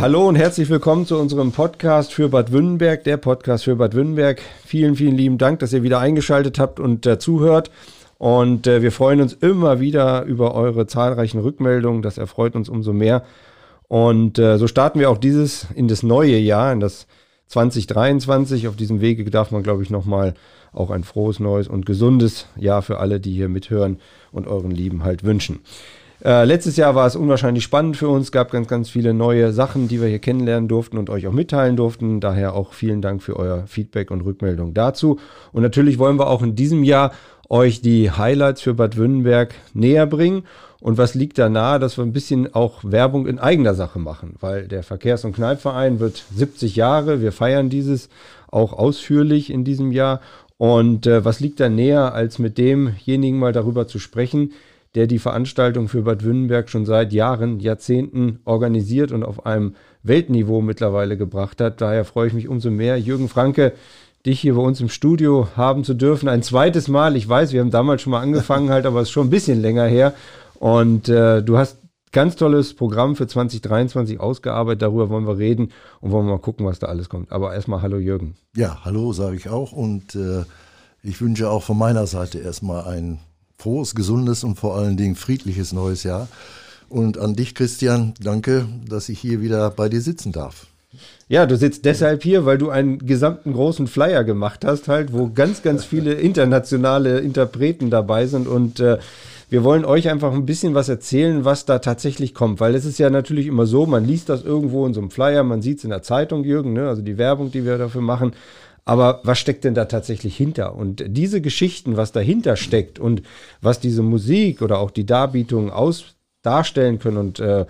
Hallo und herzlich willkommen zu unserem Podcast für Bad Wünnenberg, der Podcast für Bad Wünnenberg. Vielen, vielen lieben Dank, dass ihr wieder eingeschaltet habt und äh, zuhört. Und äh, wir freuen uns immer wieder über eure zahlreichen Rückmeldungen. Das erfreut uns umso mehr. Und äh, so starten wir auch dieses in das neue Jahr, in das 2023. Auf diesem Wege darf man, glaube ich, nochmal auch ein frohes, neues und gesundes Jahr für alle, die hier mithören und euren Lieben halt wünschen. Äh, letztes Jahr war es unwahrscheinlich spannend für uns, gab ganz, ganz viele neue Sachen, die wir hier kennenlernen durften und euch auch mitteilen durften. Daher auch vielen Dank für euer Feedback und Rückmeldung dazu. Und natürlich wollen wir auch in diesem Jahr euch die Highlights für Bad Wünnenberg näher bringen. Und was liegt da nahe, dass wir ein bisschen auch Werbung in eigener Sache machen, weil der Verkehrs- und Kneipverein wird 70 Jahre. Wir feiern dieses auch ausführlich in diesem Jahr. Und äh, was liegt da näher, als mit demjenigen mal darüber zu sprechen, der die Veranstaltung für Bad Wünnenberg schon seit Jahren, Jahrzehnten organisiert und auf einem Weltniveau mittlerweile gebracht hat. Daher freue ich mich umso mehr, Jürgen Franke, dich hier bei uns im Studio haben zu dürfen. Ein zweites Mal. Ich weiß, wir haben damals schon mal angefangen, halt, aber es ist schon ein bisschen länger her. Und äh, du hast ganz tolles Programm für 2023 ausgearbeitet. Darüber wollen wir reden und wollen mal gucken, was da alles kommt. Aber erstmal hallo Jürgen. Ja, hallo sage ich auch und äh, ich wünsche auch von meiner Seite erstmal ein frohes, gesundes und vor allen Dingen friedliches neues Jahr. Und an dich, Christian, danke, dass ich hier wieder bei dir sitzen darf. Ja, du sitzt deshalb hier, weil du einen gesamten großen Flyer gemacht hast, halt, wo ganz, ganz viele internationale Interpreten dabei sind und äh, wir wollen euch einfach ein bisschen was erzählen, was da tatsächlich kommt, weil es ist ja natürlich immer so, man liest das irgendwo in so einem Flyer, man sieht es in der Zeitung, Jürgen, ne? also die Werbung, die wir dafür machen, aber was steckt denn da tatsächlich hinter? Und diese Geschichten, was dahinter steckt und was diese Musik oder auch die Darbietung aus darstellen können und äh,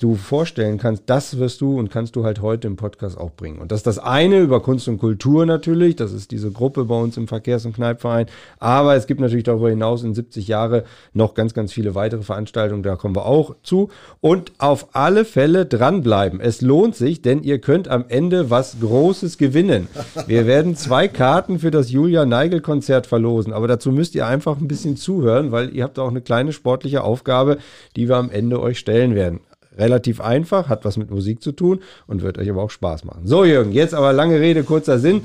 du vorstellen kannst, das wirst du und kannst du halt heute im Podcast auch bringen. Und das ist das eine über Kunst und Kultur natürlich, das ist diese Gruppe bei uns im Verkehrs- und Kneipverein, aber es gibt natürlich darüber hinaus in 70 Jahre noch ganz, ganz viele weitere Veranstaltungen, da kommen wir auch zu. Und auf alle Fälle dranbleiben. Es lohnt sich, denn ihr könnt am Ende was Großes gewinnen. Wir werden zwei Karten für das Julia Neigel Konzert verlosen, aber dazu müsst ihr einfach ein bisschen zuhören, weil ihr habt auch eine kleine sportliche Aufgabe, die wir am Ende euch stellen werden relativ einfach, hat was mit Musik zu tun und wird euch aber auch Spaß machen. So, Jürgen, jetzt aber lange Rede, kurzer Sinn.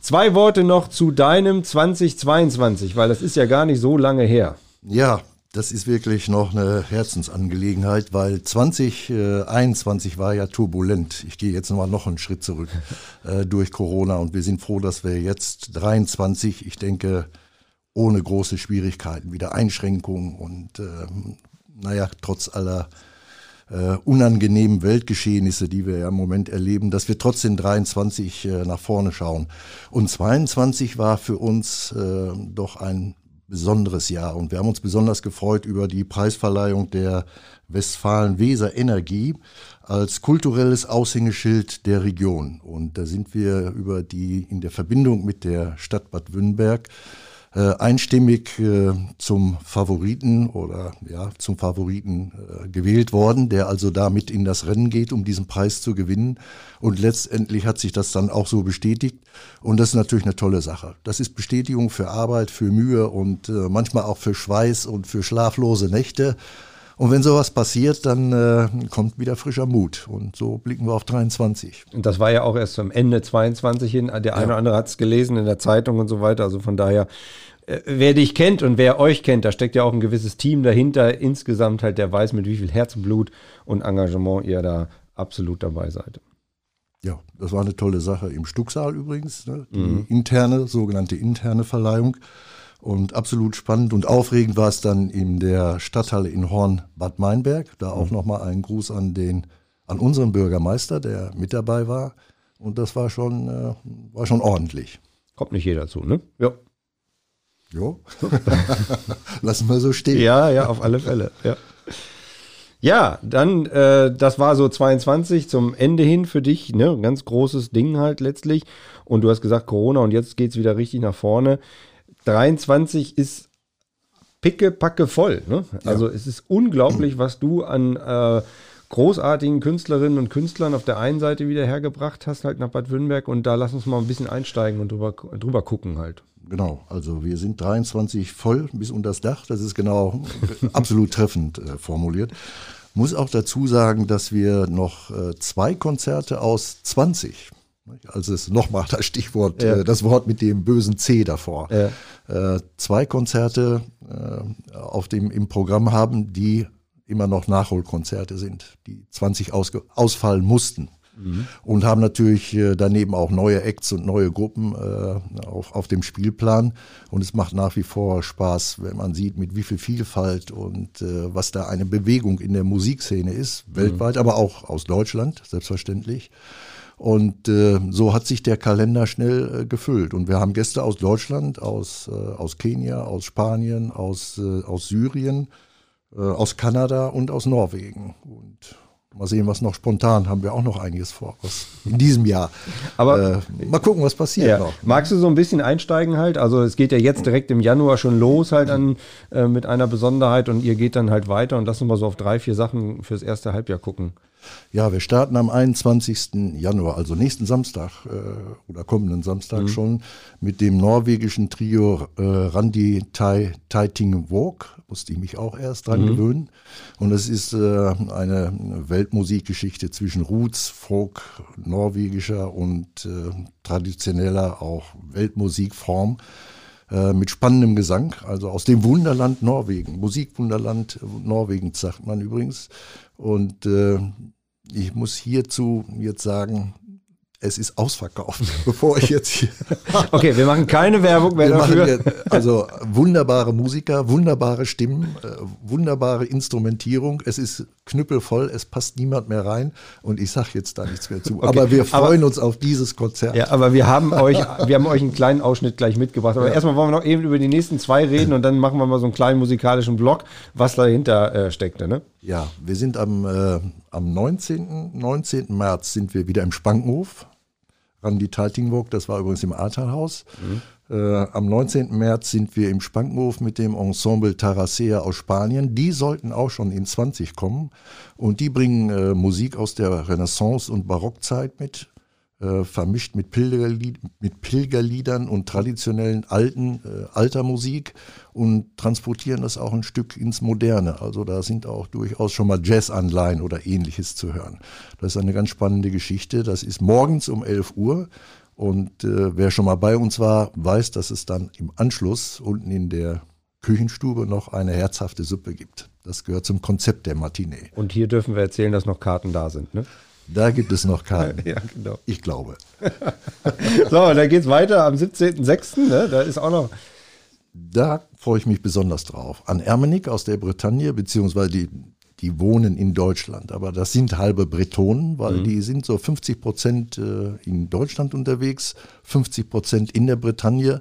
Zwei Worte noch zu deinem 2022, weil das ist ja gar nicht so lange her. Ja, das ist wirklich noch eine Herzensangelegenheit, weil 2021 war ja turbulent. Ich gehe jetzt nochmal noch einen Schritt zurück äh, durch Corona und wir sind froh, dass wir jetzt 23, ich denke, ohne große Schwierigkeiten, wieder Einschränkungen und äh, naja, trotz aller äh, unangenehmen Weltgeschehnisse, die wir ja im Moment erleben, dass wir trotzdem 23 äh, nach vorne schauen. Und 22 war für uns äh, doch ein besonderes Jahr und wir haben uns besonders gefreut über die Preisverleihung der Westfalen-Weser Energie als kulturelles Aushängeschild der Region. Und da sind wir über die in der Verbindung mit der Stadt Bad Wünnberg äh, einstimmig äh, zum Favoriten oder ja zum Favoriten äh, gewählt worden, der also damit in das Rennen geht, um diesen Preis zu gewinnen. Und letztendlich hat sich das dann auch so bestätigt. Und das ist natürlich eine tolle Sache. Das ist Bestätigung für Arbeit, für Mühe und äh, manchmal auch für Schweiß und für schlaflose Nächte. Und wenn sowas passiert, dann äh, kommt wieder frischer Mut. Und so blicken wir auf 23. Und das war ja auch erst zum Ende 22 hin. Der ja. eine oder andere hat es gelesen in der Zeitung und so weiter. Also von daher, äh, wer dich kennt und wer euch kennt, da steckt ja auch ein gewisses Team dahinter. Insgesamt halt, der weiß, mit wie viel Herzblut und Engagement ihr da absolut dabei seid. Ja, das war eine tolle Sache im Stucksaal übrigens. Ne? Die mhm. interne, sogenannte interne Verleihung. Und absolut spannend und aufregend war es dann in der Stadthalle in Horn Bad Meinberg. Da auch mhm. nochmal ein Gruß an den, an unseren Bürgermeister, der mit dabei war. Und das war schon, äh, war schon ordentlich. Kommt nicht jeder zu, ne? Ja. Jo. Lassen wir so stehen. Ja, ja, auf alle Fälle. Ja. Ja, dann, äh, das war so 22 zum Ende hin für dich, ne? Ganz großes Ding halt letztlich. Und du hast gesagt Corona und jetzt geht es wieder richtig nach vorne. 23 ist picke, packe voll. Ne? Also ja. es ist unglaublich, was du an äh, großartigen Künstlerinnen und Künstlern auf der einen Seite wieder hergebracht hast, halt nach Bad Wünnberg. Und da lass uns mal ein bisschen einsteigen und drüber, drüber gucken halt. Genau, also wir sind 23 voll bis unter das Dach. Das ist genau absolut treffend äh, formuliert. Muss auch dazu sagen, dass wir noch äh, zwei Konzerte aus 20, also ist nochmal das Stichwort, ja. äh, das Wort mit dem bösen C davor, ja. äh, zwei Konzerte äh, auf dem, im Programm haben, die immer noch Nachholkonzerte sind, die 20 ausfallen mussten. Mhm. Und haben natürlich äh, daneben auch neue Acts und neue Gruppen auf, auf dem Spielplan. Und es macht nach wie vor Spaß, wenn man sieht, mit wie viel Vielfalt und was da eine Bewegung in der Musikszene ist, mhm. weltweit, aber auch aus Deutschland, selbstverständlich. Und äh, so hat sich der Kalender schnell äh, gefüllt. Und wir haben Gäste aus Deutschland, aus, äh, aus Kenia, aus Spanien, aus, äh, aus Syrien, äh, aus Kanada und aus Norwegen. Und Mal sehen, was noch spontan haben wir auch noch einiges vor was in diesem Jahr. Aber äh, mal gucken, was passiert ja. noch. Magst du so ein bisschen einsteigen halt? Also es geht ja jetzt direkt im Januar schon los halt an, mit einer Besonderheit und ihr geht dann halt weiter und lass uns mal so auf drei, vier Sachen fürs erste Halbjahr gucken. Ja, wir starten am 21. Januar, also nächsten Samstag äh, oder kommenden Samstag mhm. schon mit dem norwegischen Trio äh, Randi Tai Taiting Walk. Musste ich mich auch erst dran mhm. gewöhnen. Und es ist äh, eine Weltmusikgeschichte zwischen Roots, Folk, norwegischer und äh, traditioneller auch Weltmusikform äh, mit spannendem Gesang, also aus dem Wunderland Norwegen, Musikwunderland Norwegens sagt man übrigens. Und äh, ich muss hierzu jetzt sagen, es ist ausverkauft, bevor ich jetzt hier. okay, wir machen keine Werbung mehr wir dafür. Jetzt, also wunderbare Musiker, wunderbare Stimmen, äh, wunderbare Instrumentierung. Es ist knüppelvoll, es passt niemand mehr rein und ich sage jetzt da nichts mehr zu. Okay. Aber wir freuen aber, uns auf dieses Konzert. Ja, aber wir haben euch, wir haben euch einen kleinen Ausschnitt gleich mitgebracht. Aber ja. erstmal wollen wir noch eben über die nächsten zwei reden und dann machen wir mal so einen kleinen musikalischen Block, was dahinter äh, steckte. Ne? Ja, wir sind am, äh, am 19. 19. März sind wir wieder im Spankenhof Randi Taltingburg, das war übrigens im Ahrtalhaus. Mhm. Äh, am 19. März sind wir im Spankenhof mit dem Ensemble Taracea aus Spanien. Die sollten auch schon in 20 kommen und die bringen äh, Musik aus der Renaissance- und Barockzeit mit äh, vermischt mit, Pilgerlied, mit Pilgerliedern und traditionellen alten, äh, alter Musik und transportieren das auch ein Stück ins Moderne. Also da sind auch durchaus schon mal Jazz-Anleihen oder ähnliches zu hören. Das ist eine ganz spannende Geschichte. Das ist morgens um 11 Uhr. Und äh, wer schon mal bei uns war, weiß, dass es dann im Anschluss unten in der Küchenstube noch eine herzhafte Suppe gibt. Das gehört zum Konzept der Matinee. Und hier dürfen wir erzählen, dass noch Karten da sind, ne? Da gibt es noch Karten. ja, genau. Ich glaube. so, dann geht es weiter am 17.06. Ne? Da ist auch noch. Da freue ich mich besonders drauf. An Ermenik aus der Bretagne, beziehungsweise die, die wohnen in Deutschland. Aber das sind halbe Bretonen, weil mhm. die sind so 50 Prozent äh, in Deutschland unterwegs, 50 Prozent in der Bretagne.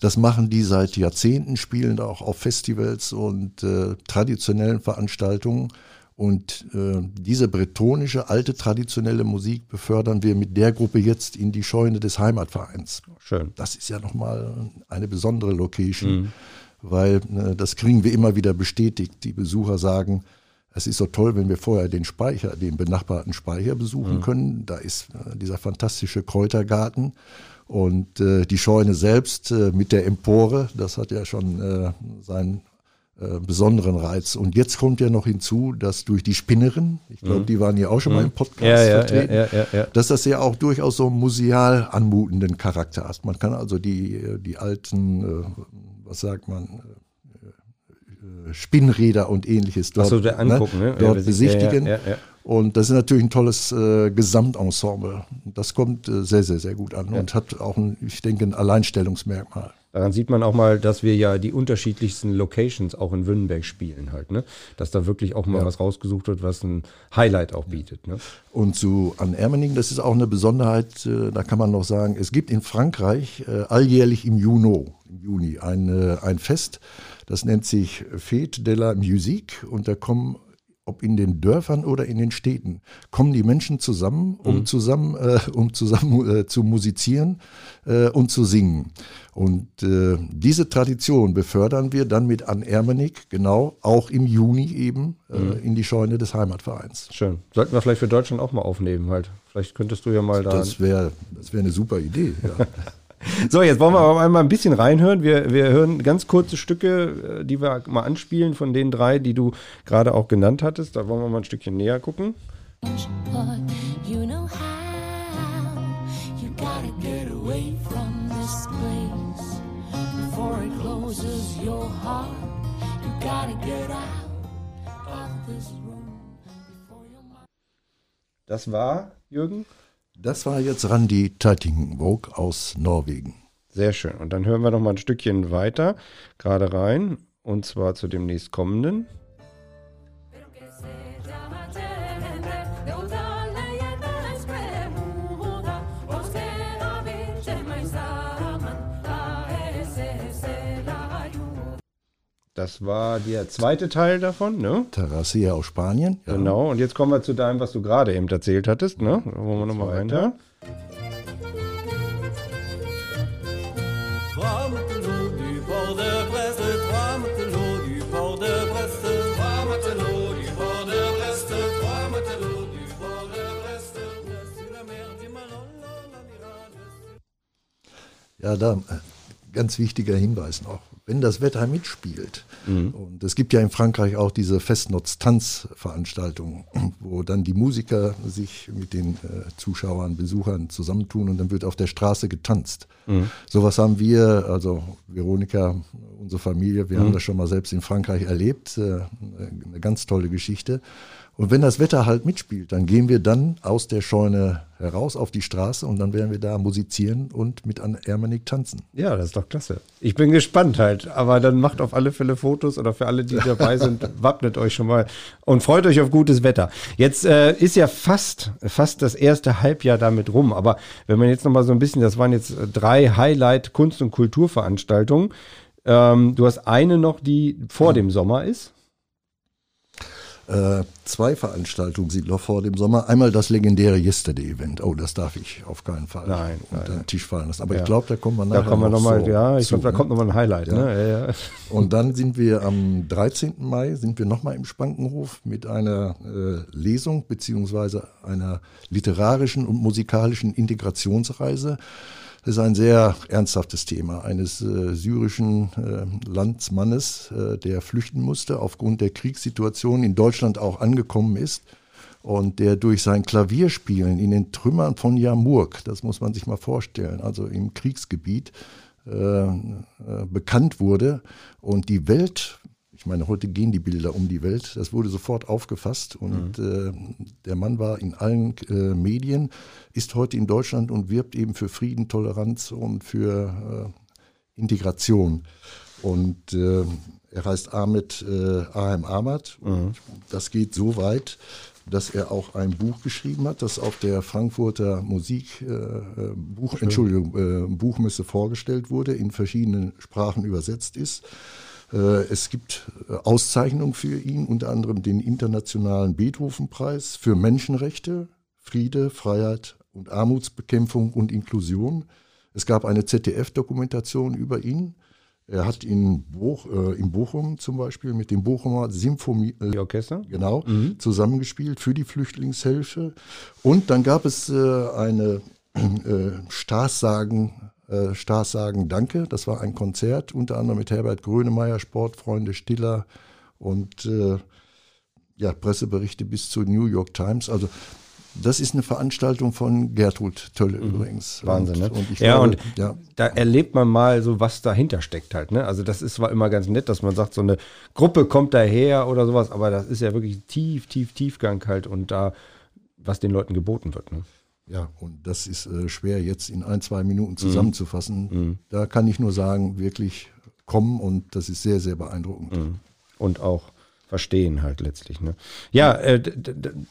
Das machen die seit Jahrzehnten, spielen auch auf Festivals und äh, traditionellen Veranstaltungen. Und äh, diese bretonische, alte, traditionelle Musik befördern wir mit der Gruppe jetzt in die Scheune des Heimatvereins. Schön. Das ist ja nochmal eine besondere Location, mhm. weil äh, das kriegen wir immer wieder bestätigt. Die Besucher sagen, es ist so toll, wenn wir vorher den Speicher, den benachbarten Speicher besuchen mhm. können. Da ist äh, dieser fantastische Kräutergarten. Und äh, die Scheune selbst äh, mit der Empore, das hat ja schon äh, seinen äh, besonderen Reiz. Und jetzt kommt ja noch hinzu, dass durch die Spinnerin, ich glaube, mhm. die waren ja auch schon mhm. mal im Podcast ja, ja, vertreten, ja, dass das ja auch durchaus so einen museal anmutenden Charakter hat. Man kann also die, die alten, äh, was sagt man, äh, Spinnräder und ähnliches dort, so, angucken, ne? dort besichtigen. Und das ist natürlich ein tolles äh, Gesamtensemble. Das kommt äh, sehr, sehr, sehr gut an und hat auch, ein, ich denke, ein Alleinstellungsmerkmal. Daran sieht man auch mal, dass wir ja die unterschiedlichsten Locations auch in Wünnenberg spielen halt, ne? Dass da wirklich auch mal ja. was rausgesucht wird, was ein Highlight auch bietet. Ne? Und zu an Ermeningen, das ist auch eine Besonderheit, äh, da kann man noch sagen, es gibt in Frankreich äh, alljährlich im Juni, im Juni ein, äh, ein Fest, das nennt sich Fête de la Musique und da kommen ob in den Dörfern oder in den Städten, kommen die Menschen zusammen, um mhm. zusammen, äh, um zusammen äh, zu musizieren äh, und zu singen. Und äh, diese Tradition befördern wir dann mit An Ermenig, genau, auch im Juni eben äh, mhm. in die Scheune des Heimatvereins. Schön. Sollten wir vielleicht für Deutschland auch mal aufnehmen, halt. Vielleicht könntest du ja mal da. Das wäre das wär eine super Idee, ja. So, jetzt wollen wir aber mal ein bisschen reinhören. Wir, wir hören ganz kurze Stücke, äh, die wir mal anspielen von den drei, die du gerade auch genannt hattest. Da wollen wir mal ein Stückchen näher gucken. It closes your heart. You gotta get out of this room before your mind. Das war, Jürgen? Das war jetzt Randi Teitingenvåg aus Norwegen. Sehr schön. Und dann hören wir noch mal ein Stückchen weiter, gerade rein, und zwar zu dem nächstkommenden. Das war der zweite Teil davon, ne? Terracia aus Spanien. Ja. Genau, und jetzt kommen wir zu deinem, was du gerade eben erzählt hattest, ne? Da wollen wir nochmal reinhören. Ja, da äh, ganz wichtiger Hinweis noch wenn das Wetter mitspielt. Mhm. Und es gibt ja in Frankreich auch diese Festnotz-Tanzveranstaltungen, wo dann die Musiker sich mit den äh, Zuschauern, Besuchern zusammentun und dann wird auf der Straße getanzt. Mhm. Sowas haben wir, also Veronika, unsere Familie, wir mhm. haben das schon mal selbst in Frankreich erlebt. Äh, eine ganz tolle Geschichte. Und wenn das Wetter halt mitspielt, dann gehen wir dann aus der Scheune heraus auf die Straße und dann werden wir da musizieren und mit an Ermanik tanzen. Ja, das ist doch klasse. Ich bin gespannt halt, aber dann macht auf alle Fälle Fotos oder für alle, die dabei sind, wappnet euch schon mal und freut euch auf gutes Wetter. Jetzt äh, ist ja fast, fast das erste Halbjahr damit rum, aber wenn man jetzt noch mal so ein bisschen, das waren jetzt drei Highlight Kunst- und Kulturveranstaltungen. Ähm, du hast eine noch, die vor dem Sommer ist. Äh, zwei Veranstaltungen sind noch vor dem Sommer. Einmal das legendäre Yesterday-Event. Oh, das darf ich auf keinen Fall nein, unter nein, den Tisch fallen lassen. Aber ja. ich glaube, da kommt man nachher Da kommen wir nochmal, noch ja, ich glaube, da ne? kommt nochmal ein Highlight. Ja. Ne? Ja, ja. Und dann sind wir am 13. Mai, sind wir nochmal im Spankenhof mit einer äh, Lesung beziehungsweise einer literarischen und musikalischen Integrationsreise das ist ein sehr ernsthaftes Thema eines äh, syrischen äh, Landsmannes, äh, der flüchten musste, aufgrund der Kriegssituation in Deutschland auch angekommen ist und der durch sein Klavierspielen in den Trümmern von Jamurk, das muss man sich mal vorstellen, also im Kriegsgebiet, äh, äh, bekannt wurde und die Welt ich meine, heute gehen die Bilder um die Welt. Das wurde sofort aufgefasst und mhm. äh, der Mann war in allen äh, Medien, ist heute in Deutschland und wirbt eben für Frieden, Toleranz und für äh, Integration. Und äh, er heißt Ahmed äh, Ahem Ahmad. Mhm. Das geht so weit, dass er auch ein Buch geschrieben hat, das auf der Frankfurter Musik äh, Buch, Entschuldigung, Buchmesse vorgestellt wurde, in verschiedenen Sprachen übersetzt ist. Äh, es gibt äh, Auszeichnungen für ihn, unter anderem den Internationalen Beethoven-Preis für Menschenrechte, Friede, Freiheit und Armutsbekämpfung und Inklusion. Es gab eine ZDF-Dokumentation über ihn. Er hat in, Boch, äh, in Bochum zum Beispiel mit dem Bochumer Symphonie äh, genau, mhm. zusammengespielt für die Flüchtlingshilfe. Und dann gab es äh, eine äh, Staatssagen äh, Stars sagen Danke. Das war ein Konzert, unter anderem mit Herbert Grönemeyer, Sportfreunde Stiller und äh, ja, Presseberichte bis zur New York Times. Also das ist eine Veranstaltung von Gertrud Tölle mhm. übrigens. Wahnsinn, und, ne? Und ja, glaube, und ja. da erlebt man mal so, was dahinter steckt halt. Ne? Also das ist zwar immer ganz nett, dass man sagt, so eine Gruppe kommt daher oder sowas, aber das ist ja wirklich tief, tief, Tiefgang halt und da, was den Leuten geboten wird. Ne? Ja, und das ist äh, schwer jetzt in ein, zwei Minuten zusammenzufassen. Mhm. Da kann ich nur sagen, wirklich kommen und das ist sehr, sehr beeindruckend. Mhm. Und auch verstehen halt letztlich. Ne? Ja, äh,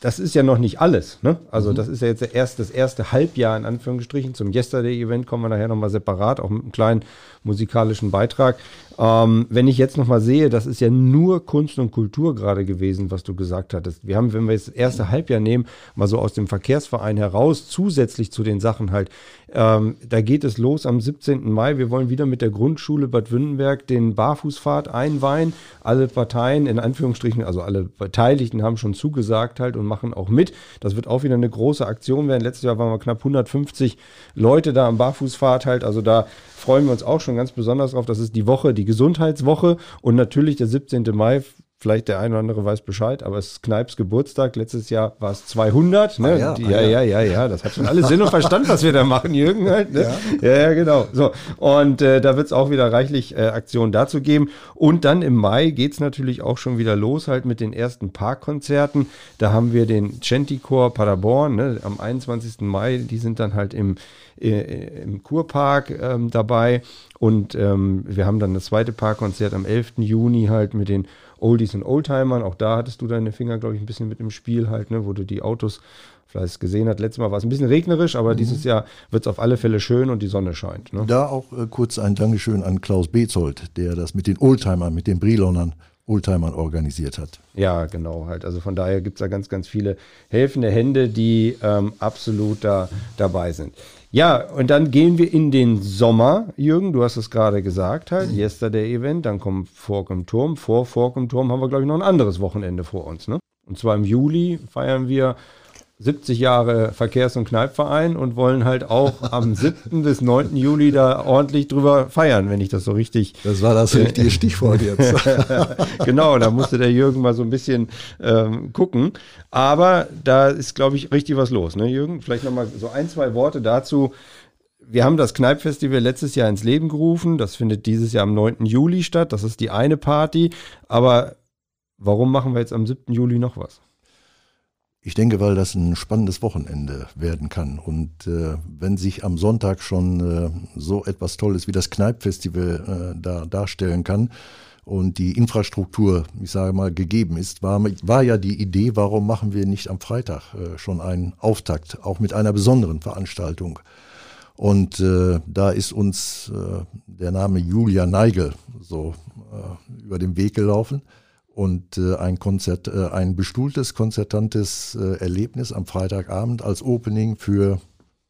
das ist ja noch nicht alles. Ne? Also mhm. das ist ja jetzt erst das erste Halbjahr in Anführungsstrichen. Zum Yesterday-Event kommen wir nachher nochmal separat, auch mit einem kleinen musikalischen Beitrag. Ähm, wenn ich jetzt nochmal sehe, das ist ja nur Kunst und Kultur gerade gewesen, was du gesagt hattest. Wir haben, wenn wir jetzt das erste Halbjahr nehmen, mal so aus dem Verkehrsverein heraus, zusätzlich zu den Sachen halt, ähm, da geht es los am 17. Mai. Wir wollen wieder mit der Grundschule Bad Wünnenberg den Barfußpfad einweihen. Alle Parteien, in Anführungsstrichen, also alle Beteiligten haben schon zugesagt halt und machen auch mit. Das wird auch wieder eine große Aktion werden. Letztes Jahr waren wir knapp 150 Leute da am Barfußfahrt halt. Also da freuen wir uns auch schon ganz besonders drauf. Das ist die Woche, die Gesundheitswoche und natürlich der 17. Mai Vielleicht der eine oder andere weiß Bescheid, aber es ist Kneips Geburtstag. Letztes Jahr war es 200. Ne? Ah, ja, Die, ah, ja, ja, ja, ja, Das hat schon alles Sinn und Verstand, was wir da machen, Jürgen. Halt, ne? ja. ja, ja, genau. So. Und äh, da wird es auch wieder reichlich äh, Aktionen dazu geben. Und dann im Mai geht es natürlich auch schon wieder los, halt mit den ersten Parkkonzerten. Da haben wir den Chanticor Paderborn ne? am 21. Mai. Die sind dann halt im, im Kurpark ähm, dabei. Und ähm, wir haben dann das zweite Parkkonzert am 11. Juni halt mit den Oldies und Oldtimern. Auch da hattest du deine Finger, glaube ich, ein bisschen mit im Spiel halt, ne, wo du die Autos vielleicht gesehen hast. Letztes Mal war es ein bisschen regnerisch, aber mhm. dieses Jahr wird es auf alle Fälle schön und die Sonne scheint. Ne? Da auch äh, kurz ein Dankeschön an Klaus Bezold, der das mit den Oldtimern, mit den Brilonern Oldtimern organisiert hat. Ja, genau halt. Also von daher gibt es da ganz, ganz viele helfende Hände, die ähm, absolut da dabei sind. Ja, und dann gehen wir in den Sommer, Jürgen, du hast es gerade gesagt halt, mhm. Yesterday Event, dann kommt Fork im Turm. Vor Fork im Turm haben wir, glaube ich, noch ein anderes Wochenende vor uns, ne? Und zwar im Juli feiern wir 70 Jahre Verkehrs- und Kneipverein und wollen halt auch am 7. bis 9. Juli da ordentlich drüber feiern, wenn ich das so richtig. Das war das richtige Stichwort jetzt. genau, da musste der Jürgen mal so ein bisschen ähm, gucken. Aber da ist, glaube ich, richtig was los, ne, Jürgen? Vielleicht nochmal so ein, zwei Worte dazu. Wir haben das Kneippfestival letztes Jahr ins Leben gerufen. Das findet dieses Jahr am 9. Juli statt. Das ist die eine Party. Aber warum machen wir jetzt am 7. Juli noch was? Ich denke, weil das ein spannendes Wochenende werden kann. Und äh, wenn sich am Sonntag schon äh, so etwas Tolles wie das Kneippfestival äh, da darstellen kann und die Infrastruktur, ich sage mal, gegeben ist, war, war ja die Idee, warum machen wir nicht am Freitag äh, schon einen Auftakt, auch mit einer besonderen Veranstaltung. Und äh, da ist uns äh, der Name Julia Neigel so äh, über den Weg gelaufen und äh, ein Konzert, äh, ein bestuhltes, konzertantes äh, Erlebnis am Freitagabend als Opening für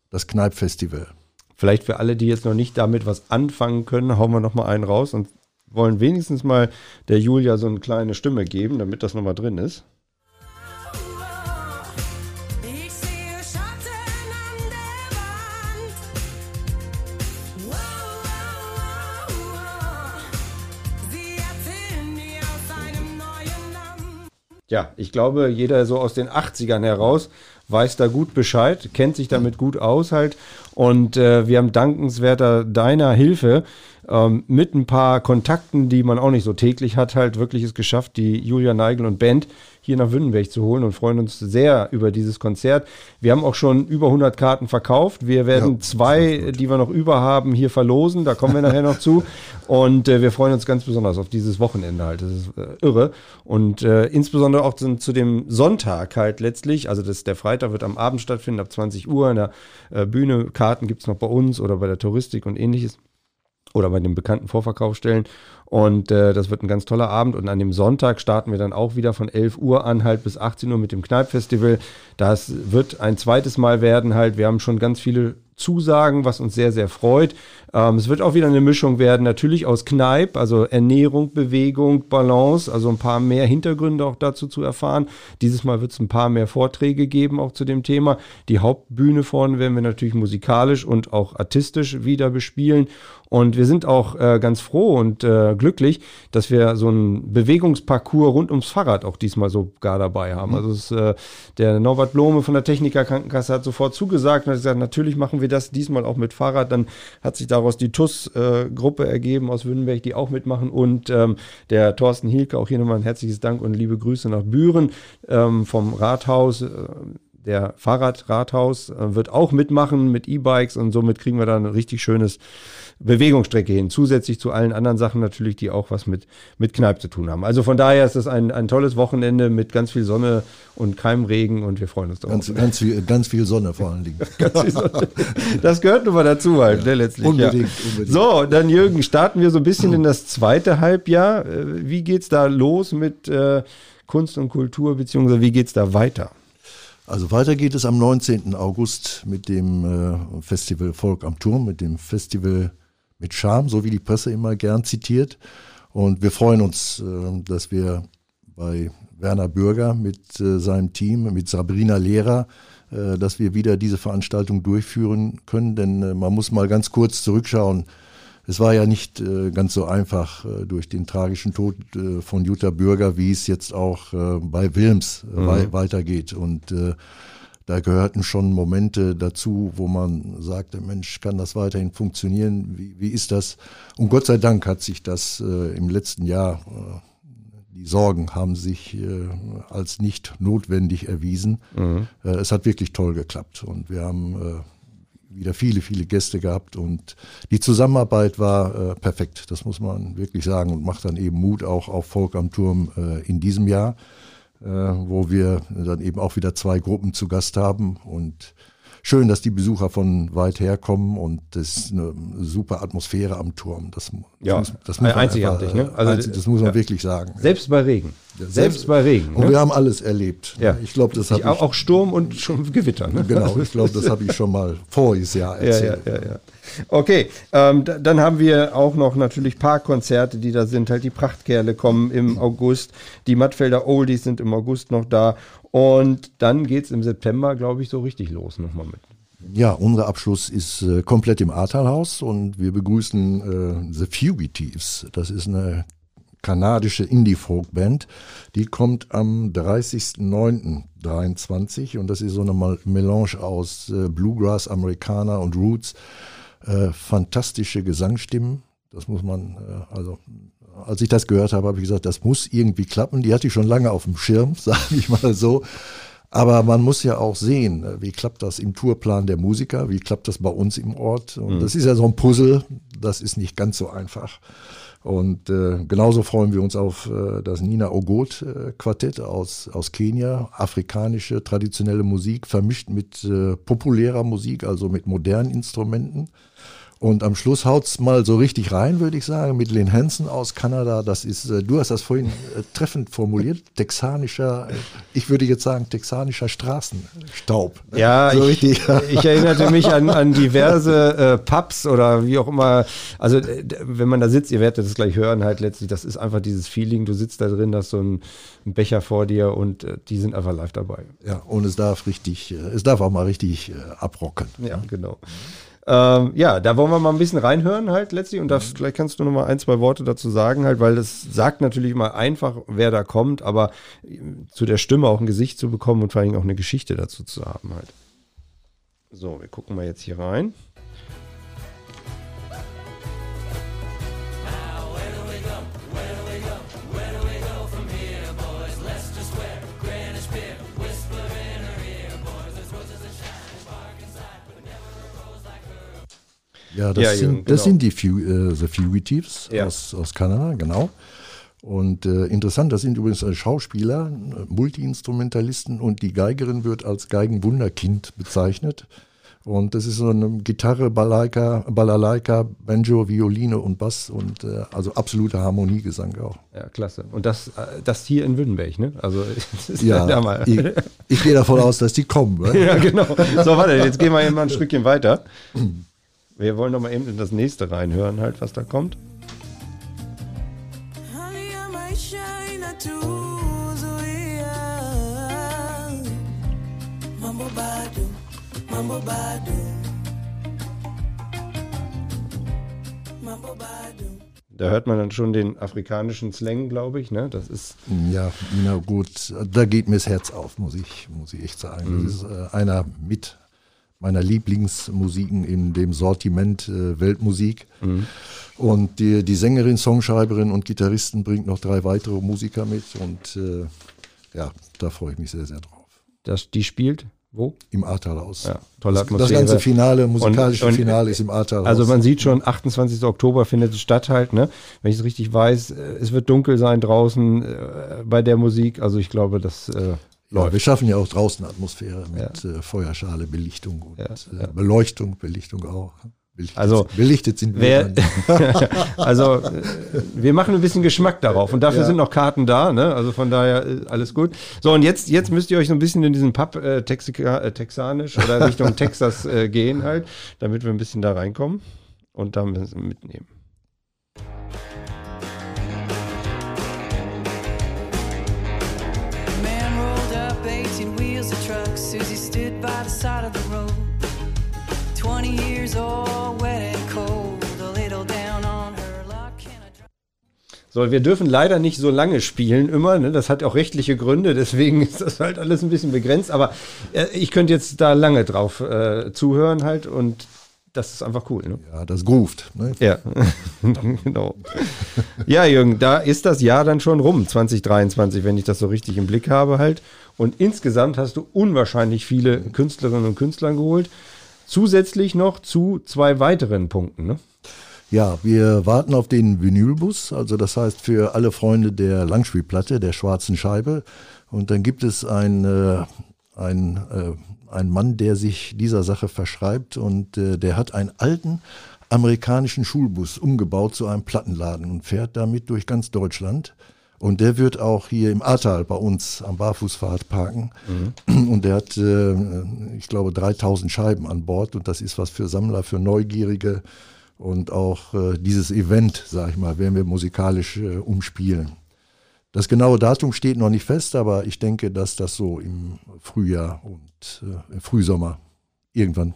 das Kneipp-Festival. Vielleicht für alle, die jetzt noch nicht damit was anfangen können, hauen wir noch mal einen raus und wollen wenigstens mal der Julia so eine kleine Stimme geben, damit das noch mal drin ist. Ja, ich glaube, jeder so aus den 80ern heraus weiß da gut Bescheid, kennt sich damit gut aus halt. Und äh, wir haben dankenswerter deiner Hilfe ähm, mit ein paar Kontakten, die man auch nicht so täglich hat, halt wirklich es geschafft, die Julia Neigel und Band hier nach Wünnenberg zu holen und freuen uns sehr über dieses Konzert. Wir haben auch schon über 100 Karten verkauft. Wir werden ja, zwei, die wir noch über haben, hier verlosen. Da kommen wir nachher noch zu. Und äh, wir freuen uns ganz besonders auf dieses Wochenende halt. Das ist äh, irre. Und äh, insbesondere auch zu, zu, dem Sonntag halt letztlich. Also das, der Freitag wird am Abend stattfinden, ab 20 Uhr in der äh, Bühne. Karten gibt es noch bei uns oder bei der Touristik und ähnliches oder bei den bekannten Vorverkaufsstellen. Und äh, das wird ein ganz toller Abend. Und an dem Sonntag starten wir dann auch wieder von 11 Uhr an halt bis 18 Uhr mit dem Kneippfestival. Das wird ein zweites Mal werden halt. Wir haben schon ganz viele Zusagen, was uns sehr, sehr freut. Ähm, es wird auch wieder eine Mischung werden, natürlich aus Kneipp, also Ernährung, Bewegung, Balance, also ein paar mehr Hintergründe auch dazu zu erfahren. Dieses Mal wird es ein paar mehr Vorträge geben, auch zu dem Thema. Die Hauptbühne vorne werden wir natürlich musikalisch und auch artistisch wieder bespielen. Und wir sind auch äh, ganz froh und äh, glücklich, dass wir so einen Bewegungsparcours rund ums Fahrrad auch diesmal sogar dabei haben. Mhm. Also es, äh, der Norbert Blome von der Techniker Krankenkasse hat sofort zugesagt und hat gesagt, natürlich machen wir das diesmal auch mit Fahrrad. Dann hat sich daraus die TUS-Gruppe ergeben aus Wünnenberg, die auch mitmachen. Und ähm, der Thorsten Hielke, auch hier nochmal ein herzliches Dank und liebe Grüße nach Büren ähm, vom Rathaus. Äh, der Fahrradrathaus äh, wird auch mitmachen mit E-Bikes und somit kriegen wir da ein richtig schönes Bewegungsstrecke hin, zusätzlich zu allen anderen Sachen natürlich, die auch was mit, mit Kneipp zu tun haben. Also von daher ist das ein, ein tolles Wochenende mit ganz viel Sonne und keinem Regen und wir freuen uns darauf. Ganz, ganz, viel, ganz viel Sonne vor allen Dingen. das gehört nun mal dazu halt, ja, ne, letztlich. Unbedingt, ja. unbedingt. So, dann Jürgen, starten wir so ein bisschen in das zweite Halbjahr. Äh, wie geht es da los mit äh, Kunst und Kultur, beziehungsweise wie geht es da weiter? Also weiter geht es am 19. August mit dem äh, Festival Volk am Turm, mit dem Festival mit Charme, so wie die Presse immer gern zitiert. Und wir freuen uns, äh, dass wir bei Werner Bürger mit äh, seinem Team, mit Sabrina Lehrer, äh, dass wir wieder diese Veranstaltung durchführen können. Denn äh, man muss mal ganz kurz zurückschauen. Es war ja nicht ganz so einfach durch den tragischen Tod von Jutta Bürger, wie es jetzt auch bei Wilms mhm. weitergeht. Und da gehörten schon Momente dazu, wo man sagte, Mensch, kann das weiterhin funktionieren? Wie, wie ist das? Und Gott sei Dank hat sich das äh, im letzten Jahr, äh, die Sorgen haben sich äh, als nicht notwendig erwiesen. Mhm. Äh, es hat wirklich toll geklappt und wir haben äh, wieder viele, viele Gäste gehabt und die Zusammenarbeit war äh, perfekt. Das muss man wirklich sagen und macht dann eben Mut auch auf Volk am Turm in diesem Jahr. Äh, wo wir dann eben auch wieder zwei Gruppen zu Gast haben und schön, dass die Besucher von weit her kommen und das ist eine super Atmosphäre am Turm. Das, das ja, muss, das muss einzigartig, einfach, ne? Also, einzig, das muss man ja. wirklich sagen. Selbst bei Regen. Selbst, selbst, bei Regen. Und ne? wir haben alles erlebt. Ja. Ich glaube, das habe ich auch Sturm und schon Gewitter. Ne? Genau, ich glaube, das habe ich schon mal voriges Jahr erzählt. Ja, ja, ja, ja. Okay, ähm, dann haben wir auch noch natürlich Parkkonzerte, die da sind. Halt die Prachtkerle kommen im August, die Mattfelder Oldies sind im August noch da und dann geht es im September, glaube ich, so richtig los nochmal mit. Ja, unser Abschluss ist äh, komplett im Ahrtalhaus und wir begrüßen äh, The Fugitives. Das ist eine kanadische Indie-Folk-Band. Die kommt am 30.09.23 und das ist so eine Melange aus äh, Bluegrass, Amerikaner und Roots. Äh, fantastische Gesangsstimmen. Das muss man, äh, also als ich das gehört habe, habe ich gesagt, das muss irgendwie klappen. Die hatte ich schon lange auf dem Schirm, sage ich mal so. Aber man muss ja auch sehen, wie klappt das im Tourplan der Musiker, wie klappt das bei uns im Ort. Und mhm. das ist ja so ein Puzzle, das ist nicht ganz so einfach. Und äh, genauso freuen wir uns auf äh, das Nina Ogot äh, Quartett aus, aus Kenia, afrikanische traditionelle Musik vermischt mit äh, populärer Musik, also mit modernen Instrumenten. Und am Schluss haut's mal so richtig rein, würde ich sagen, mit Lynn Hansen aus Kanada. Das ist, äh, du hast das vorhin äh, treffend formuliert, texanischer, äh, ich würde jetzt sagen, texanischer Straßenstaub. Ja, so ich, ich, erinnerte mich an, an diverse äh, Pubs oder wie auch immer. Also wenn man da sitzt, ihr werdet das gleich hören, halt letztlich, das ist einfach dieses Feeling, du sitzt da drin, hast so einen, einen Becher vor dir und äh, die sind einfach live dabei. Ja, und es darf richtig, es darf auch mal richtig äh, abrocken. Ja, genau. Ähm, ja, da wollen wir mal ein bisschen reinhören halt letztlich und da, mhm. vielleicht kannst du noch mal ein, zwei Worte dazu sagen halt, weil das sagt natürlich immer einfach, wer da kommt, aber äh, zu der Stimme auch ein Gesicht zu bekommen und vor allem auch eine Geschichte dazu zu haben halt. So, wir gucken mal jetzt hier rein. Ja, das, ja, sind, genau. das sind die Fu äh, The Fugitives ja. aus, aus Kanada, genau. Und äh, interessant, das sind übrigens Schauspieler, Multiinstrumentalisten und die Geigerin wird als Geigenwunderkind bezeichnet. Und das ist so eine Gitarre, Balalaika, Balalaika Banjo, Violine und Bass und äh, also absoluter Harmoniegesang auch. Ja, klasse. Und das, äh, das hier in Württemberg, ne? Also ja, ja mal. Ich, ich gehe davon aus, dass die kommen. Ne? ja, genau. So, warte, jetzt gehen wir mal ein Stückchen weiter. Wir wollen noch mal eben in das nächste reinhören, halt, was da kommt. Da hört man dann schon den afrikanischen Slang, glaube ich. Ne? Das ist ja, na gut, da geht mir das Herz auf, muss ich, muss ich echt sagen. Mhm. Das ist äh, einer mit meiner Lieblingsmusiken in dem Sortiment äh, Weltmusik. Mhm. Und die, die Sängerin, Songschreiberin und Gitarristen bringt noch drei weitere Musiker mit und äh, ja, da freue ich mich sehr, sehr drauf. Das, die spielt wo? Im Ahrtalhaus. Ja, tolle Atmosphäre. Das ganze Finale, musikalische und, und, Finale ist im Ahrtalhaus. Also man sieht schon, 28. Oktober findet es statt halt, ne? Wenn ich es richtig weiß, äh, es wird dunkel sein draußen äh, bei der Musik. Also ich glaube, das äh, ja, wir schaffen ja auch draußen Atmosphäre mit ja. äh, Feuerschale, Belichtung und ja, äh, Beleuchtung, Belichtung auch. Belichtet, also belichtet sind wir. Wer, also äh, wir machen ein bisschen Geschmack darauf und dafür ja. sind noch Karten da, ne? Also von daher äh, alles gut. So und jetzt jetzt müsst ihr euch so ein bisschen in diesen Pub äh, Texika, äh, texanisch oder Richtung Texas äh, gehen halt, damit wir ein bisschen da reinkommen und da mitnehmen. Susie stood by the side of the road. 20 years old, wet and cold. A little down on her luck. So, wir dürfen leider nicht so lange spielen immer. Ne? Das hat auch rechtliche Gründe, deswegen ist das halt alles ein bisschen begrenzt. Aber äh, ich könnte jetzt da lange drauf äh, zuhören halt und das ist einfach cool. Ne? Ja, das groovt. Ne? Ja, genau. Ja, Jürgen, da ist das Jahr dann schon rum, 2023, wenn ich das so richtig im Blick habe halt. Und insgesamt hast du unwahrscheinlich viele Künstlerinnen und Künstler geholt. Zusätzlich noch zu zwei weiteren Punkten. Ne? Ja, wir warten auf den Vinylbus, also das heißt für alle Freunde der Langspielplatte, der schwarzen Scheibe. Und dann gibt es ein, äh, ein äh, ein Mann, der sich dieser Sache verschreibt und äh, der hat einen alten amerikanischen Schulbus umgebaut zu einem Plattenladen und fährt damit durch ganz Deutschland. Und der wird auch hier im Ahrtal bei uns am Barfußpfad parken. Mhm. Und der hat, äh, ich glaube, 3000 Scheiben an Bord. Und das ist was für Sammler, für Neugierige. Und auch äh, dieses Event, sag ich mal, werden wir musikalisch äh, umspielen. Das genaue Datum steht noch nicht fest, aber ich denke, dass das so im Frühjahr und äh, im Frühsommer irgendwann,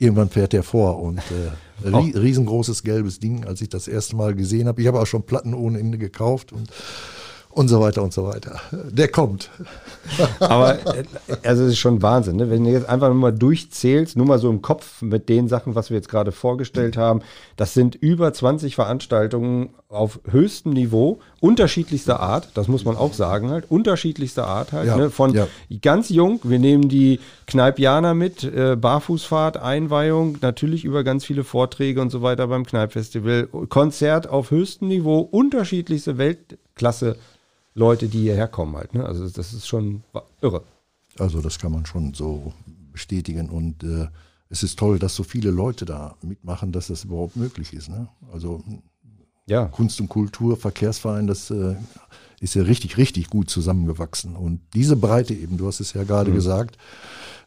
irgendwann fährt er vor. Und äh, ri riesengroßes gelbes Ding, als ich das erste Mal gesehen habe. Ich habe auch schon Platten ohne Ende gekauft und und so weiter und so weiter. Der kommt. Aber äh, also es ist schon Wahnsinn, ne? wenn du jetzt einfach nur mal durchzählst, nur mal so im Kopf mit den Sachen, was wir jetzt gerade vorgestellt haben, das sind über 20 Veranstaltungen auf höchstem Niveau, unterschiedlichster Art, das muss man auch sagen halt, unterschiedlichster Art halt, ja, ne? von ja. ganz jung, wir nehmen die Kneipianer mit, äh, Barfußfahrt, Einweihung, natürlich über ganz viele Vorträge und so weiter beim Kneipfestival, Konzert auf höchstem Niveau, unterschiedlichste Weltklasse Leute, die hierher kommen halt. Ne? Also das ist schon irre. Also das kann man schon so bestätigen und äh, es ist toll, dass so viele Leute da mitmachen, dass das überhaupt möglich ist. Ne? Also ja. Kunst und Kultur, Verkehrsverein, das äh, ist ja richtig, richtig gut zusammengewachsen. Und diese Breite eben, du hast es ja gerade mhm. gesagt,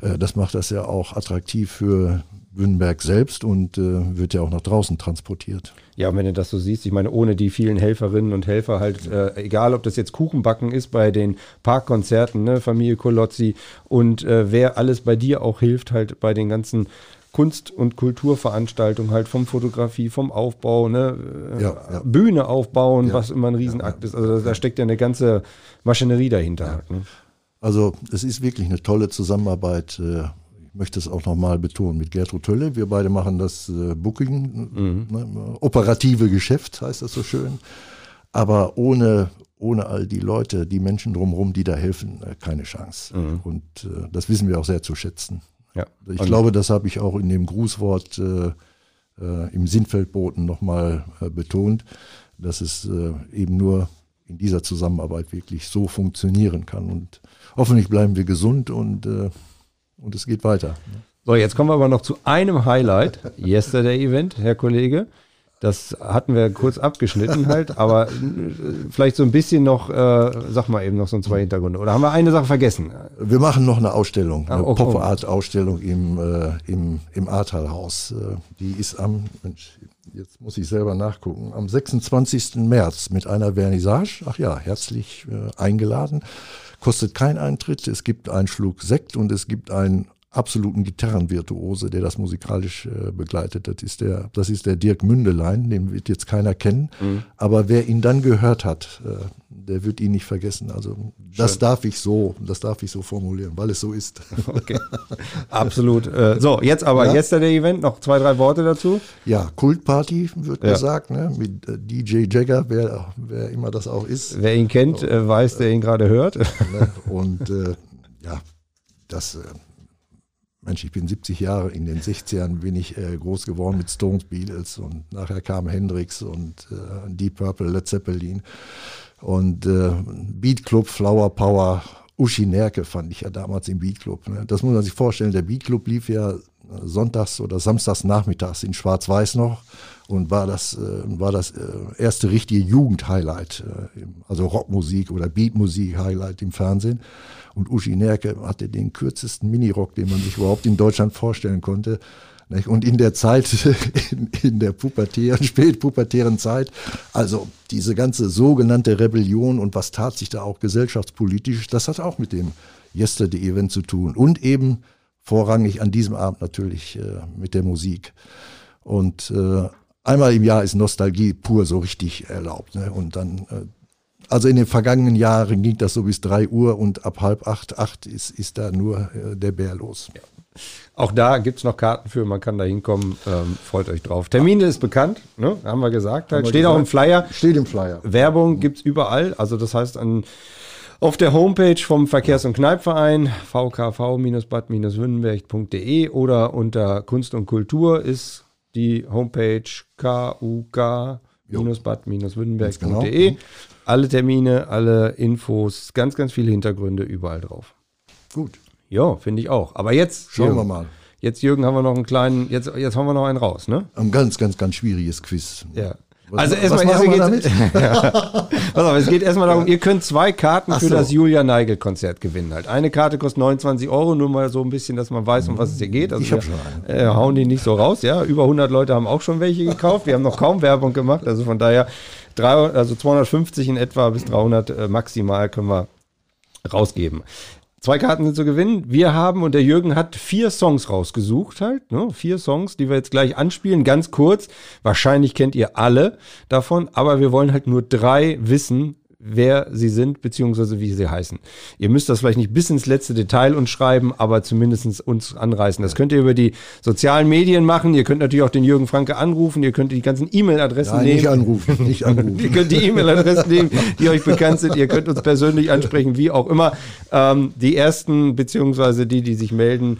äh, das macht das ja auch attraktiv für Wünnberg selbst und äh, wird ja auch nach draußen transportiert. Ja, und wenn du das so siehst, ich meine, ohne die vielen Helferinnen und Helfer halt, äh, egal ob das jetzt Kuchenbacken ist bei den Parkkonzerten, ne, Familie Kolozzi und äh, wer alles bei dir auch hilft, halt bei den ganzen Kunst- und Kulturveranstaltungen halt vom Fotografie, vom Aufbau, ne, äh, ja, ja. Bühne aufbauen, ja, was immer ein Riesenakt ist. Also da steckt ja eine ganze Maschinerie dahinter. Halt, ne? Also es ist wirklich eine tolle Zusammenarbeit. Möchte es auch nochmal betonen, mit Gertrud Hölle. Wir beide machen das äh, Booking, mhm. ne, operative Geschäft, heißt das so schön. Aber ohne, ohne all die Leute, die Menschen drumherum, die da helfen, äh, keine Chance. Mhm. Und äh, das wissen wir auch sehr zu schätzen. Ja. Ich Und glaube, das habe ich auch in dem Grußwort äh, äh, im Sinnfeldboten nochmal äh, betont, dass es äh, eben nur in dieser Zusammenarbeit wirklich so funktionieren kann. Und hoffentlich bleiben wir gesund und, äh, und es geht weiter. So, jetzt kommen wir aber noch zu einem Highlight, Yesterday Event, Herr Kollege. Das hatten wir kurz abgeschnitten halt, aber äh, vielleicht so ein bisschen noch, äh, sag mal eben noch so ein zwei Hintergründe. Oder haben wir eine Sache vergessen? Wir machen noch eine Ausstellung, eine oh, Pop-Art-Ausstellung im, äh, im, im Ahrtalhaus. Äh, die ist am, Mensch, jetzt muss ich selber nachgucken, am 26. März mit einer Vernissage. Ach ja, herzlich äh, eingeladen. Kostet kein Eintritt. Es gibt einen Schluck Sekt und es gibt ein absoluten Gitarrenvirtuose, der das musikalisch äh, begleitet. Das ist der, das ist der Dirk Mündelein, den wird jetzt keiner kennen. Mhm. Aber wer ihn dann gehört hat, äh, der wird ihn nicht vergessen. Also das Schön. darf ich so, das darf ich so formulieren, weil es so ist. Okay. Absolut. Äh, so, jetzt aber, ja? jetzt der Event, noch zwei, drei Worte dazu. Ja, Kultparty wird ja. gesagt, ne? mit äh, DJ Jagger, wer, wer immer das auch ist. Wer ihn kennt, äh, weiß, der ihn gerade hört. Ne? Und äh, ja, das Mensch, ich bin 70 Jahre, in den 60ern bin ich äh, groß geworden mit Stones, Beatles und nachher kam Hendrix und äh, Deep Purple, Led Zeppelin und äh, Beat Club, Flower Power, Uschi Nerke fand ich ja damals im Beat Club. Ne? Das muss man sich vorstellen, der Beat Club lief ja sonntags oder samstags nachmittags in Schwarz-Weiß noch und war das, äh, war das äh, erste richtige Jugend-Highlight, äh, also Rockmusik oder Beatmusik-Highlight im Fernsehen. Und Uschi Nerke hatte den kürzesten Minirock, den man sich überhaupt in Deutschland vorstellen konnte. Und in der Zeit, in, in der pubertären, spätpubertären Zeit, also diese ganze sogenannte Rebellion und was tat sich da auch gesellschaftspolitisch, das hat auch mit dem Yesterday-Event zu tun. Und eben vorrangig an diesem Abend natürlich äh, mit der Musik. Und äh, einmal im Jahr ist Nostalgie pur so richtig erlaubt. Ne? Und dann, äh, also in den vergangenen Jahren ging das so bis drei Uhr und ab halb acht, acht ist, ist da nur äh, der Bär los. Ja. Auch da gibt es noch Karten für, man kann da hinkommen. Ähm, freut euch drauf. Termine ist bekannt, ne? haben wir gesagt. Halt. Steht gesagt. auch im Flyer. Steht im Flyer. Werbung gibt es überall. Also das heißt, an, auf der Homepage vom Verkehrs- und Kneipverein vkv-bad-württemberg.de oder unter Kunst und Kultur ist die Homepage kuk-bad-württemberg.de. Genau. Alle Termine, alle Infos, ganz, ganz viele Hintergründe überall drauf. Gut. Ja, finde ich auch. Aber jetzt. Schauen Jürgen, wir mal. Jetzt, Jürgen, haben wir noch einen kleinen, jetzt, jetzt haben wir noch einen raus, ne? Ein ganz, ganz, ganz schwieriges Quiz. Ja. Was, also erstmal erst geht ja. Auf, es geht erstmal darum, ihr könnt zwei Karten für so. das Julia Neigel Konzert gewinnen halt. Eine Karte kostet 29 Euro, nur mal so ein bisschen, dass man weiß, um was es hier geht. Also ich habe schon eine. Äh, hauen die nicht so raus, ja. Über 100 Leute haben auch schon welche gekauft. Wir haben noch kaum Werbung gemacht, also von daher drei, also 250 in etwa bis 300 äh, maximal können wir rausgeben. Zwei Karten sind zu gewinnen. Wir haben und der Jürgen hat vier Songs rausgesucht halt. Ne? Vier Songs, die wir jetzt gleich anspielen, ganz kurz. Wahrscheinlich kennt ihr alle davon, aber wir wollen halt nur drei wissen, wer sie sind, beziehungsweise wie sie heißen. Ihr müsst das vielleicht nicht bis ins letzte Detail uns schreiben, aber zumindest uns anreißen. Das könnt ihr über die sozialen Medien machen. Ihr könnt natürlich auch den Jürgen Franke anrufen. Ihr könnt die ganzen E-Mail-Adressen nehmen. Nicht anrufen, nicht anrufen. ihr könnt die E-Mail-Adressen nehmen, die euch bekannt sind. Ihr könnt uns persönlich ansprechen, wie auch immer. Ähm, die ersten, beziehungsweise die, die sich melden,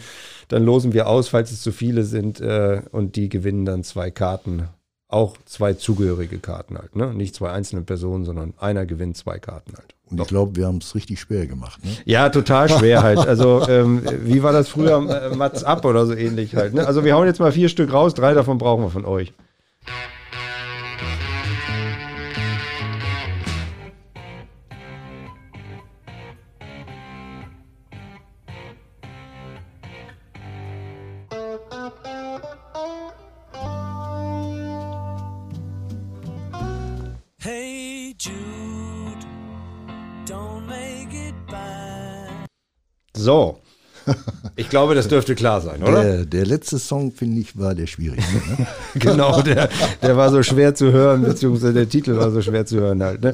dann losen wir aus, falls es zu viele sind, äh, und die gewinnen dann zwei Karten auch zwei zugehörige Karten halt. Ne? Nicht zwei einzelne Personen, sondern einer gewinnt zwei Karten halt. Und ich glaube, wir haben es richtig schwer gemacht. Ne? Ja, total schwer halt. Also ähm, wie war das früher? Äh, Mats ab oder so ähnlich halt. Ne? Also wir hauen jetzt mal vier Stück raus, drei davon brauchen wir von euch. So. Ich glaube, das dürfte klar sein, oder? Der, der letzte Song, finde ich, war der schwierigste. Ne? genau, der, der war so schwer zu hören, beziehungsweise der Titel war so schwer zu hören halt. Ne?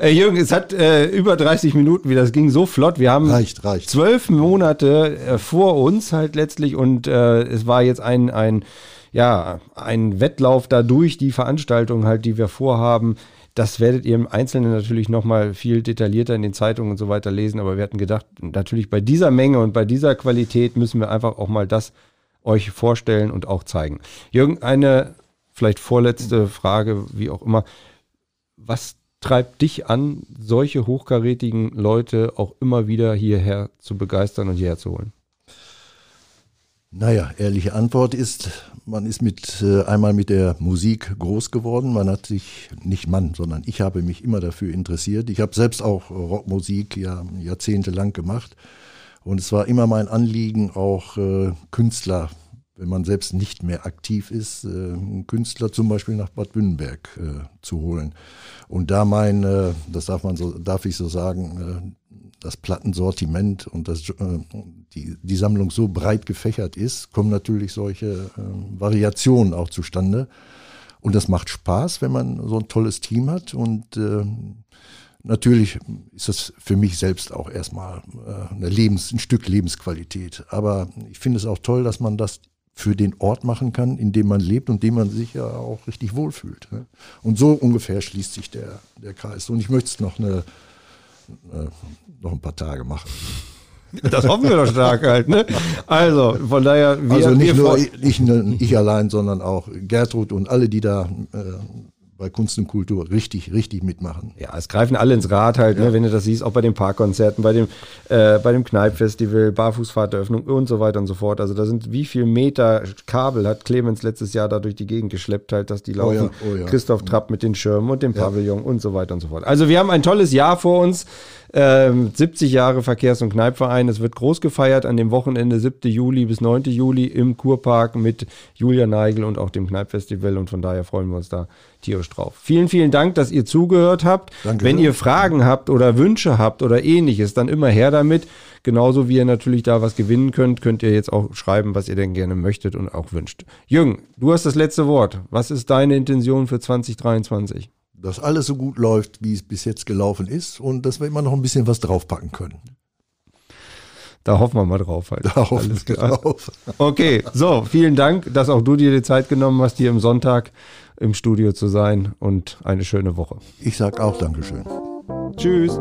Äh, Jürgen, es hat äh, über 30 Minuten, wie das ging so flott. Wir haben reicht, reicht. zwölf Monate äh, vor uns halt letztlich und äh, es war jetzt ein, ein, ja, ein Wettlauf dadurch, die Veranstaltung halt, die wir vorhaben. Das werdet ihr im Einzelnen natürlich nochmal viel detaillierter in den Zeitungen und so weiter lesen. Aber wir hatten gedacht, natürlich bei dieser Menge und bei dieser Qualität müssen wir einfach auch mal das euch vorstellen und auch zeigen. Jürgen, eine vielleicht vorletzte Frage, wie auch immer. Was treibt dich an, solche hochkarätigen Leute auch immer wieder hierher zu begeistern und hierher zu holen? Naja, ehrliche Antwort ist, man ist mit äh, einmal mit der Musik groß geworden. Man hat sich, nicht Mann, sondern ich habe mich immer dafür interessiert. Ich habe selbst auch Rockmusik ja jahrzehntelang gemacht. Und es war immer mein Anliegen, auch äh, Künstler, wenn man selbst nicht mehr aktiv ist, äh, Künstler zum Beispiel nach Bad Bünnenberg äh, zu holen. Und da mein, äh, das darf man so, darf ich so sagen, äh, das Plattensortiment und das, äh, die, die Sammlung so breit gefächert ist, kommen natürlich solche äh, Variationen auch zustande. Und das macht Spaß, wenn man so ein tolles Team hat. Und äh, natürlich ist das für mich selbst auch erstmal äh, eine Lebens-, ein Stück Lebensqualität. Aber ich finde es auch toll, dass man das für den Ort machen kann, in dem man lebt und dem man sich ja auch richtig wohlfühlt. Ne? Und so ungefähr schließt sich der, der Kreis. Und ich möchte es noch eine äh, noch ein paar Tage machen. Das hoffen wir doch stark halt. Ne? Also von daher. Wir, also nicht nur ich, ich, allein, sondern auch Gertrud und alle, die da äh, bei Kunst und Kultur richtig, richtig mitmachen. Ja, es greifen alle ins Rad halt, ne, ja. ne, wenn du das siehst, auch bei den Parkkonzerten, bei dem, äh, bei dem Kneipfestival, Barfußfahrteröffnung und so weiter und so fort. Also da sind wie viel Meter Kabel hat Clemens letztes Jahr da durch die Gegend geschleppt, halt, dass die laufen. Oh ja, oh ja. Christoph Trapp mit den Schirmen und dem Pavillon und so weiter und so fort. Also wir haben ein tolles Jahr vor uns. Ähm, 70 Jahre Verkehrs- und Kneipverein. Es wird groß gefeiert an dem Wochenende 7. Juli bis 9. Juli im Kurpark mit Julia Neigel und auch dem Kneipfestival. Und von daher freuen wir uns da tierisch drauf. Vielen, vielen Dank, dass ihr zugehört habt. Danke. Wenn ihr Fragen habt oder Wünsche habt oder ähnliches, dann immer her damit. Genauso wie ihr natürlich da was gewinnen könnt, könnt ihr jetzt auch schreiben, was ihr denn gerne möchtet und auch wünscht. Jürgen, du hast das letzte Wort. Was ist deine Intention für 2023? Dass alles so gut läuft, wie es bis jetzt gelaufen ist und dass wir immer noch ein bisschen was draufpacken können. Da hoffen wir mal drauf halt. Da hoffen Alles wir klar. drauf. Okay, so, vielen Dank, dass auch du dir die Zeit genommen hast, hier im Sonntag im Studio zu sein und eine schöne Woche. Ich sag auch Dankeschön. Tschüss.